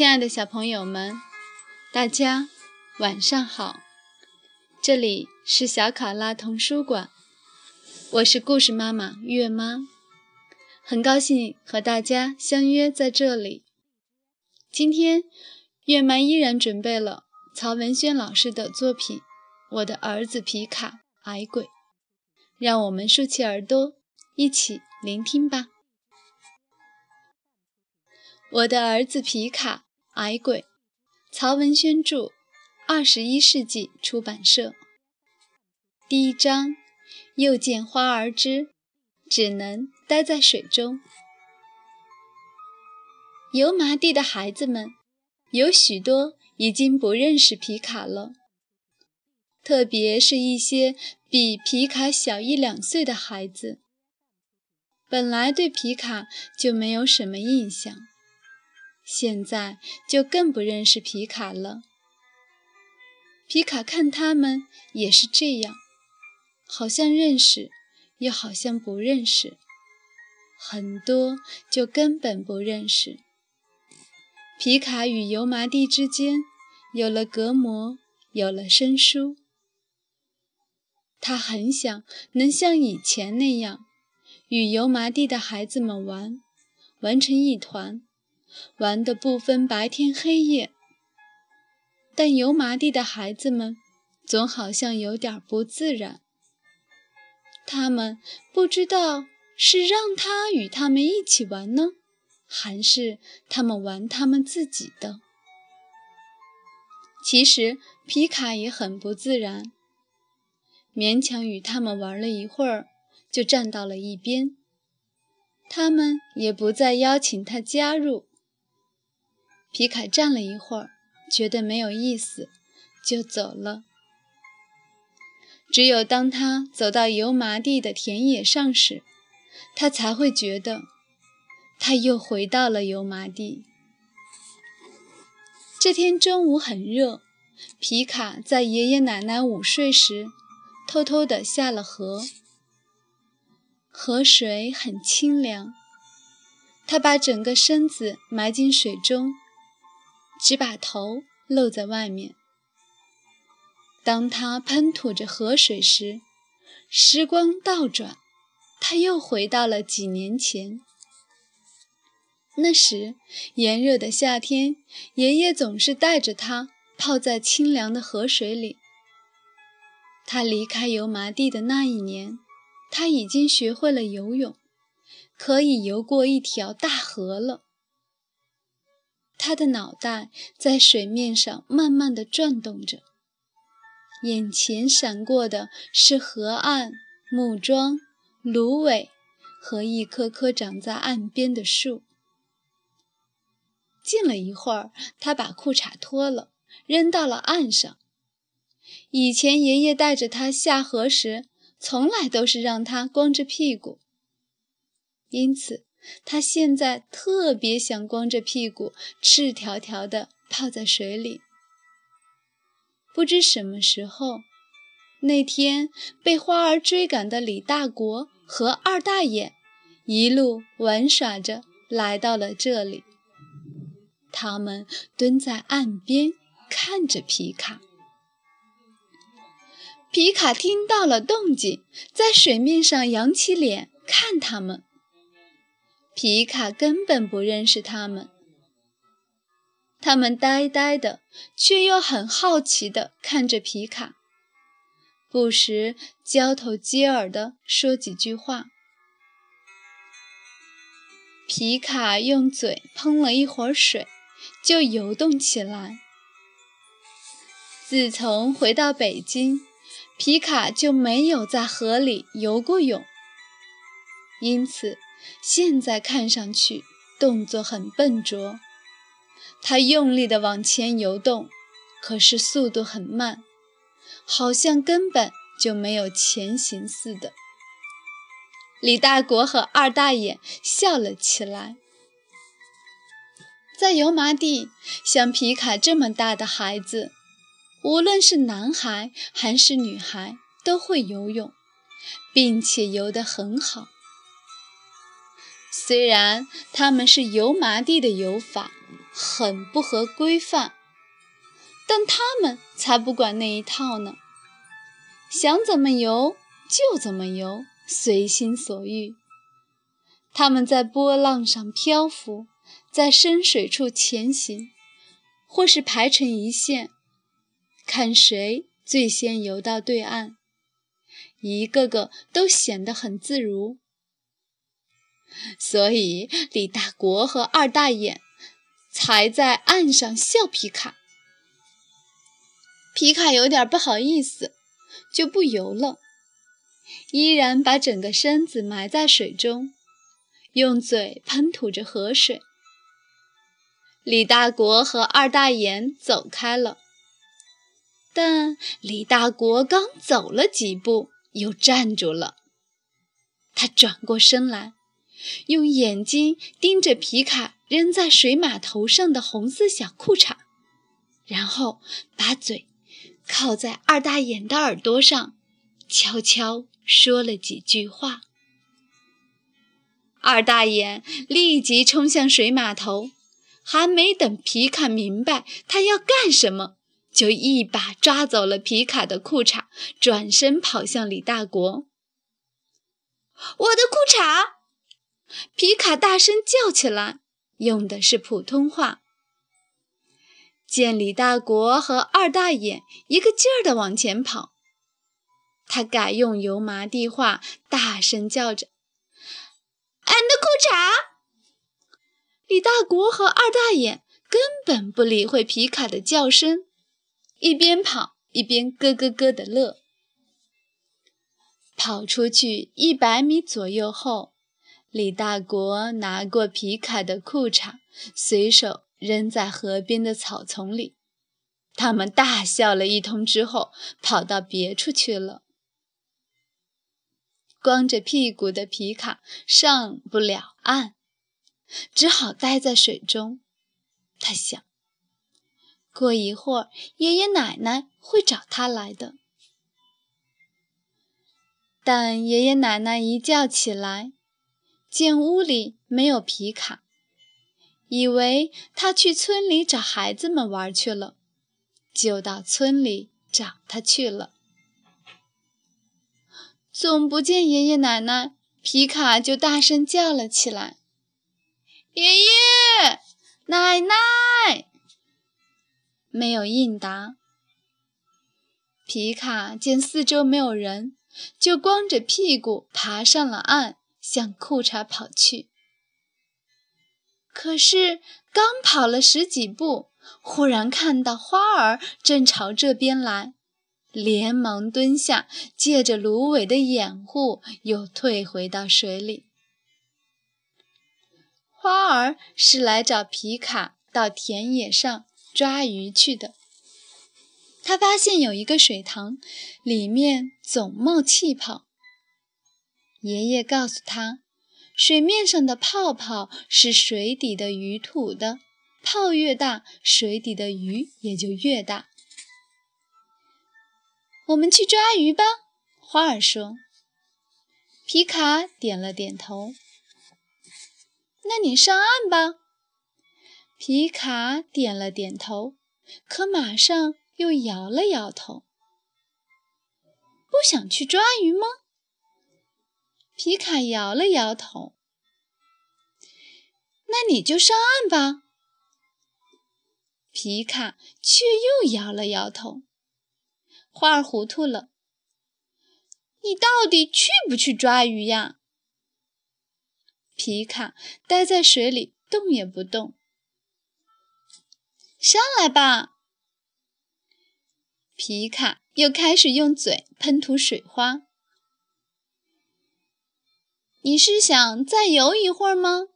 亲爱的小朋友们，大家晚上好！这里是小考拉童书馆，我是故事妈妈月妈，很高兴和大家相约在这里。今天月妈依然准备了曹文轩老师的作品《我的儿子皮卡矮鬼》，让我们竖起耳朵一起聆听吧。我的儿子皮卡矮鬼，曹文轩著，二十一世纪出版社。第一章，又见花儿枝，只能待在水中。油麻地的孩子们有许多已经不认识皮卡了，特别是一些比皮卡小一两岁的孩子，本来对皮卡就没有什么印象。现在就更不认识皮卡了。皮卡看他们也是这样，好像认识，又好像不认识，很多就根本不认识。皮卡与油麻地之间有了隔膜，有了生疏。他很想能像以前那样，与油麻地的孩子们玩，玩成一团。玩得不分白天黑夜，但油麻地的孩子们总好像有点不自然。他们不知道是让他与他们一起玩呢，还是他们玩他们自己的。其实皮卡也很不自然，勉强与他们玩了一会儿，就站到了一边。他们也不再邀请他加入。皮卡站了一会儿，觉得没有意思，就走了。只有当他走到油麻地的田野上时，他才会觉得他又回到了油麻地。这天中午很热，皮卡在爷爷奶奶午睡时，偷偷地下了河。河水很清凉，他把整个身子埋进水中。只把头露在外面。当他喷吐着河水时，时光倒转，他又回到了几年前。那时炎热的夏天，爷爷总是带着他泡在清凉的河水里。他离开油麻地的那一年，他已经学会了游泳，可以游过一条大河了。他的脑袋在水面上慢慢地转动着，眼前闪过的是河岸、木桩、芦苇和一棵棵长在岸边的树。静了一会儿，他把裤衩脱了，扔到了岸上。以前爷爷带着他下河时，从来都是让他光着屁股，因此。他现在特别想光着屁股、赤条条的泡在水里。不知什么时候，那天被花儿追赶的李大国和二大爷一路玩耍着来到了这里。他们蹲在岸边看着皮卡。皮卡听到了动静，在水面上扬起脸看他们。皮卡根本不认识他们，他们呆呆的，却又很好奇地看着皮卡，不时交头接耳地说几句话。皮卡用嘴喷了一会儿水，就游动起来。自从回到北京，皮卡就没有在河里游过泳，因此。现在看上去动作很笨拙，他用力地往前游动，可是速度很慢，好像根本就没有前行似的。李大国和二大爷笑了起来。在油麻地，像皮卡这么大的孩子，无论是男孩还是女孩，都会游泳，并且游得很好。虽然他们是油麻地的游法，很不合规范，但他们才不管那一套呢，想怎么游就怎么游，随心所欲。他们在波浪上漂浮，在深水处前行，或是排成一线，看谁最先游到对岸。一个个都显得很自如，所以李大国和二大眼才在岸上笑皮卡。皮卡有点不好意思，就不游了，依然把整个身子埋在水中，用嘴喷吐着河水。李大国和二大眼走开了，但李大国刚走了几步。又站住了。他转过身来，用眼睛盯着皮卡扔在水码头上的红色小裤衩，然后把嘴靠在二大眼的耳朵上，悄悄说了几句话。二大眼立即冲向水码头，还没等皮卡明白他要干什么。就一把抓走了皮卡的裤衩，转身跑向李大国。我的裤衩！皮卡大声叫起来，用的是普通话。见李大国和二大眼一个劲儿地往前跑，他改用油麻地话大声叫着：“俺的裤衩！”李大国和二大眼根本不理会皮卡的叫声。一边跑一边咯咯咯地乐。跑出去一百米左右后，李大国拿过皮卡的裤衩，随手扔在河边的草丛里。他们大笑了一通之后，跑到别处去了。光着屁股的皮卡上不了岸，只好待在水中。他想。过一会儿，爷爷奶奶会找他来的。但爷爷奶奶一觉起来，见屋里没有皮卡，以为他去村里找孩子们玩去了，就到村里找他去了。总不见爷爷奶奶，皮卡就大声叫了起来：“爷爷奶奶！”没有应答。皮卡见四周没有人，就光着屁股爬上了岸，向裤衩跑去。可是刚跑了十几步，忽然看到花儿正朝这边来，连忙蹲下，借着芦苇的掩护，又退回到水里。花儿是来找皮卡到田野上。抓鱼去的，他发现有一个水塘，里面总冒气泡。爷爷告诉他，水面上的泡泡是水底的鱼吐的，泡越大，水底的鱼也就越大。我们去抓鱼吧，花儿说。皮卡点了点头。那你上岸吧。皮卡点了点头，可马上又摇了摇头。不想去抓鱼吗？皮卡摇了摇头。那你就上岸吧。皮卡却又摇了摇头。花儿糊涂了。你到底去不去抓鱼呀？皮卡待在水里，动也不动。上来吧！皮卡又开始用嘴喷吐水花。你是想再游一会儿吗？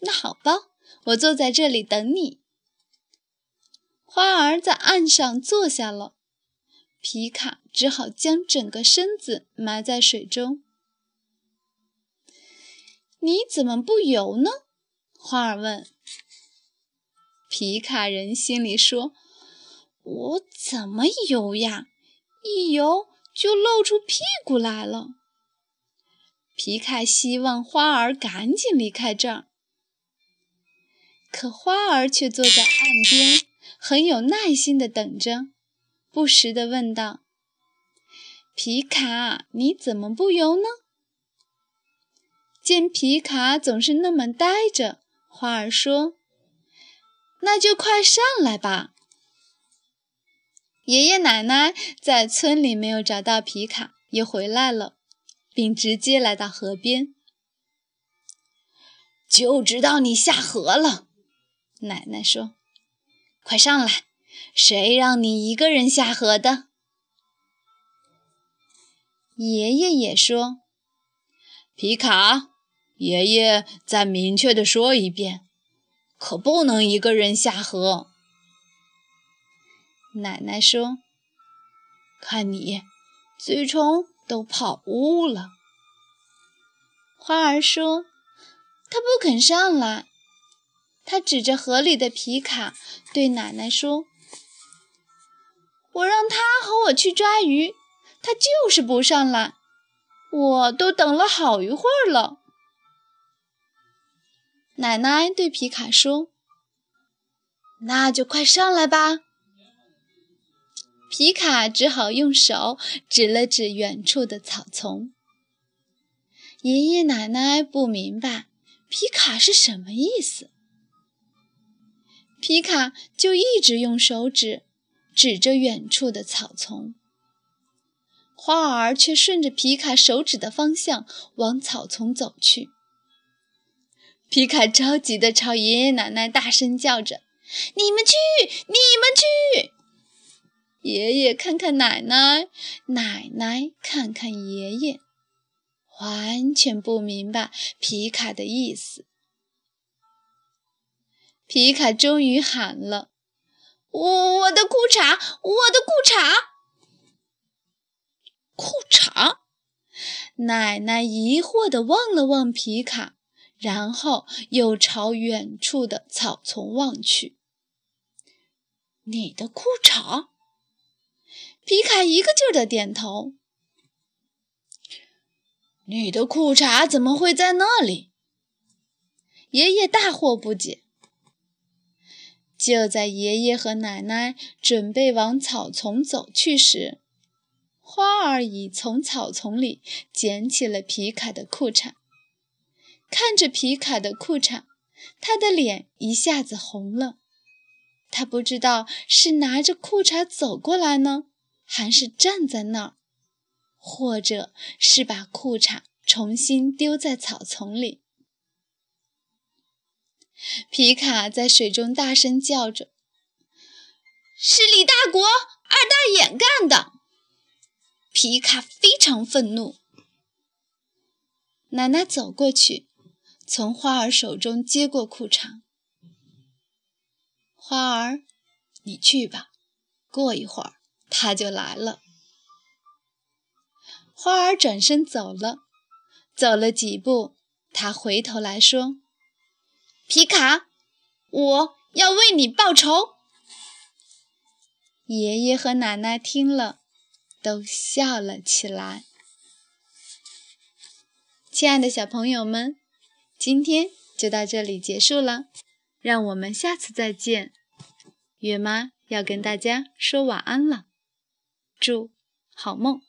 那好吧，我坐在这里等你。花儿在岸上坐下了，皮卡只好将整个身子埋在水中。你怎么不游呢？花儿问。皮卡人心里说：“我怎么游呀？一游就露出屁股来了。”皮卡希望花儿赶紧离开这儿。可花儿却坐在岸边，很有耐心地等着，不时地问道：“皮卡，你怎么不游呢？”见皮卡总是那么呆着，花儿说：“那就快上来吧。”爷爷奶奶在村里没有找到皮卡，也回来了，并直接来到河边。就知道你下河了，奶奶说：“快上来，谁让你一个人下河的？”爷爷也说：“皮卡，爷爷再明确的说一遍，可不能一个人下河。”奶奶说：“看你，嘴唇都跑污了。”花儿说：“他不肯上来。”他指着河里的皮卡，对奶奶说：“我让他和我去抓鱼，他就是不上来。我都等了好一会儿了。”奶奶对皮卡说：“那就快上来吧。”皮卡只好用手指了指远处的草丛。爷爷奶奶不明白皮卡是什么意思，皮卡就一直用手指指着远处的草丛。花儿却顺着皮卡手指的方向往草丛走去。皮卡着急地朝爷爷奶奶大声叫着：“你们去，你们去！”爷爷看看奶奶，奶奶看看爷爷，完全不明白皮卡的意思。皮卡终于喊了：“我我的裤衩，我的裤衩！”裤衩！奶奶疑惑地望了望皮卡，然后又朝远处的草丛望去。“你的裤衩？”皮卡一个劲儿地点头。你的裤衩怎么会在那里？爷爷大惑不解。就在爷爷和奶奶准备往草丛走去时，花儿已从草丛里捡起了皮卡的裤衩。看着皮卡的裤衩，他的脸一下子红了。他不知道是拿着裤衩走过来呢。还是站在那儿，或者是把裤衩重新丢在草丛里。皮卡在水中大声叫着：“是李大国二大眼干的！”皮卡非常愤怒。奶奶走过去，从花儿手中接过裤衩。花儿，你去吧，过一会儿。他就来了。花儿转身走了，走了几步，他回头来说：“皮卡，我要为你报仇。”爷爷和奶奶听了，都笑了起来。亲爱的小朋友们，今天就到这里结束了，让我们下次再见。月妈要跟大家说晚安了。祝好梦。